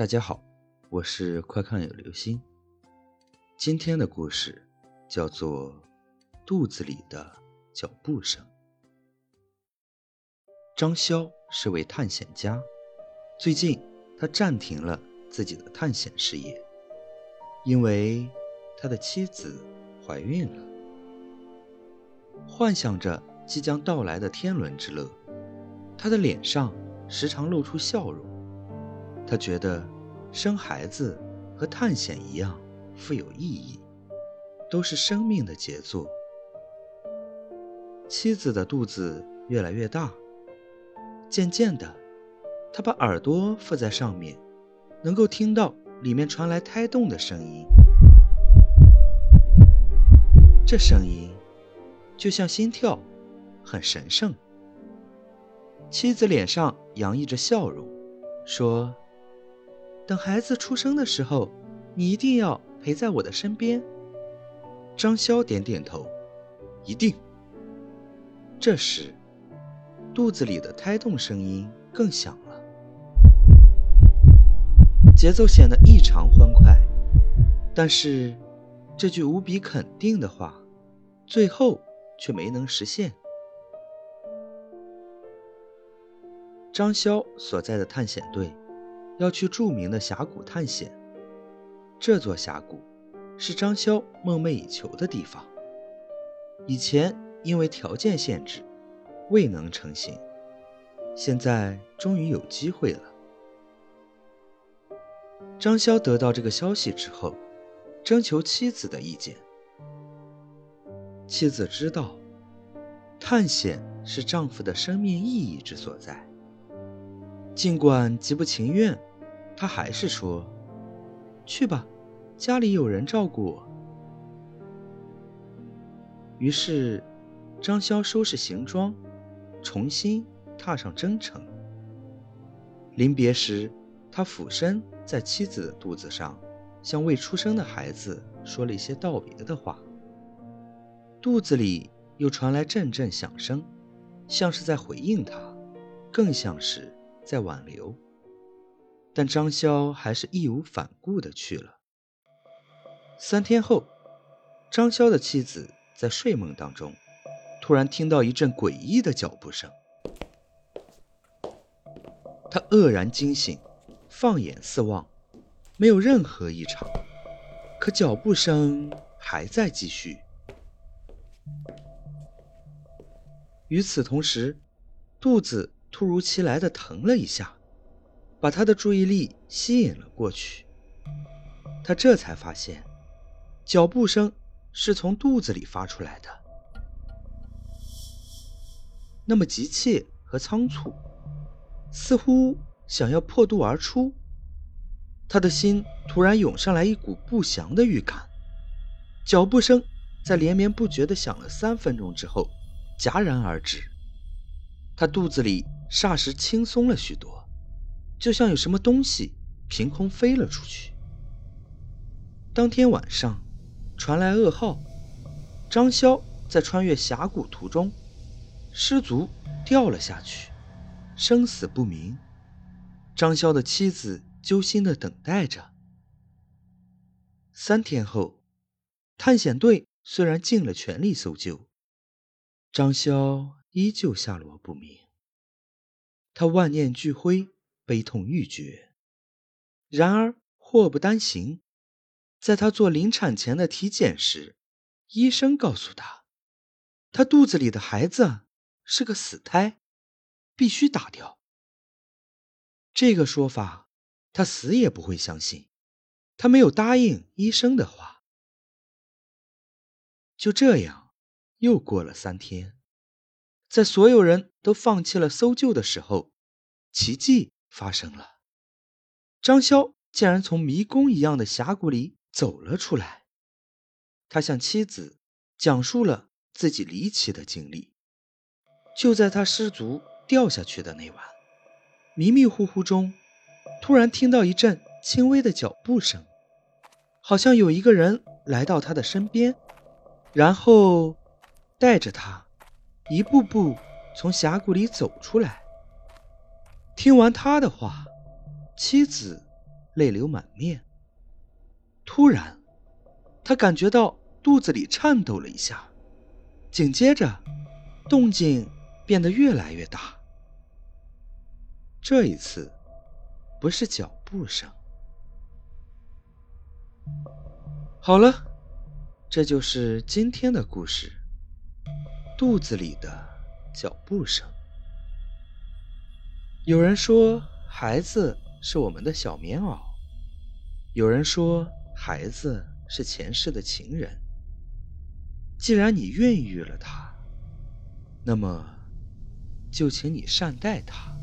大家好，我是快看有流星。今天的故事叫做《肚子里的脚步声》。张潇是位探险家，最近他暂停了自己的探险事业，因为他的妻子怀孕了。幻想着即将到来的天伦之乐，他的脸上时常露出笑容。他觉得生孩子和探险一样富有意义，都是生命的杰作。妻子的肚子越来越大，渐渐的，他把耳朵附在上面，能够听到里面传来胎动的声音。这声音就像心跳，很神圣。妻子脸上洋溢着笑容，说。等孩子出生的时候，你一定要陪在我的身边。张潇点点头，一定。这时，肚子里的胎动声音更响了，节奏显得异常欢快。但是，这句无比肯定的话，最后却没能实现。张潇所在的探险队。要去著名的峡谷探险。这座峡谷是张潇梦寐以求的地方，以前因为条件限制未能成行，现在终于有机会了。张潇得到这个消息之后，征求妻子的意见。妻子知道，探险是丈夫的生命意义之所在，尽管极不情愿。他还是说：“去吧，家里有人照顾我。”于是，张潇收拾行装，重新踏上征程。临别时，他俯身在妻子的肚子上，向未出生的孩子说了一些道别的话。肚子里又传来阵阵响声，像是在回应他，更像是在挽留。但张潇还是义无反顾地去了。三天后，张潇的妻子在睡梦当中，突然听到一阵诡异的脚步声。他愕然惊醒，放眼四望，没有任何异常，可脚步声还在继续。与此同时，肚子突如其来的疼了一下。把他的注意力吸引了过去，他这才发现，脚步声是从肚子里发出来的，那么急切和仓促，似乎想要破肚而出。他的心突然涌上来一股不祥的预感，脚步声在连绵不绝地响了三分钟之后戛然而止，他肚子里霎时轻松了许多。就像有什么东西凭空飞了出去。当天晚上，传来噩耗：张潇在穿越峡谷途中失足掉了下去，生死不明。张潇的妻子揪心的等待着。三天后，探险队虽然尽了全力搜救，张潇依旧下落不明。他万念俱灰。悲痛欲绝。然而祸不单行，在他做临产前的体检时，医生告诉他，他肚子里的孩子是个死胎，必须打掉。这个说法，他死也不会相信。他没有答应医生的话。就这样，又过了三天，在所有人都放弃了搜救的时候，奇迹。发生了，张潇竟然从迷宫一样的峡谷里走了出来。他向妻子讲述了自己离奇的经历。就在他失足掉下去的那晚，迷迷糊糊中，突然听到一阵轻微的脚步声，好像有一个人来到他的身边，然后带着他一步步从峡谷里走出来。听完他的话，妻子泪流满面。突然，他感觉到肚子里颤抖了一下，紧接着，动静变得越来越大。这一次，不是脚步声。好了，这就是今天的故事。肚子里的脚步声。有人说，孩子是我们的小棉袄；有人说，孩子是前世的情人。既然你孕育了他，那么就请你善待他。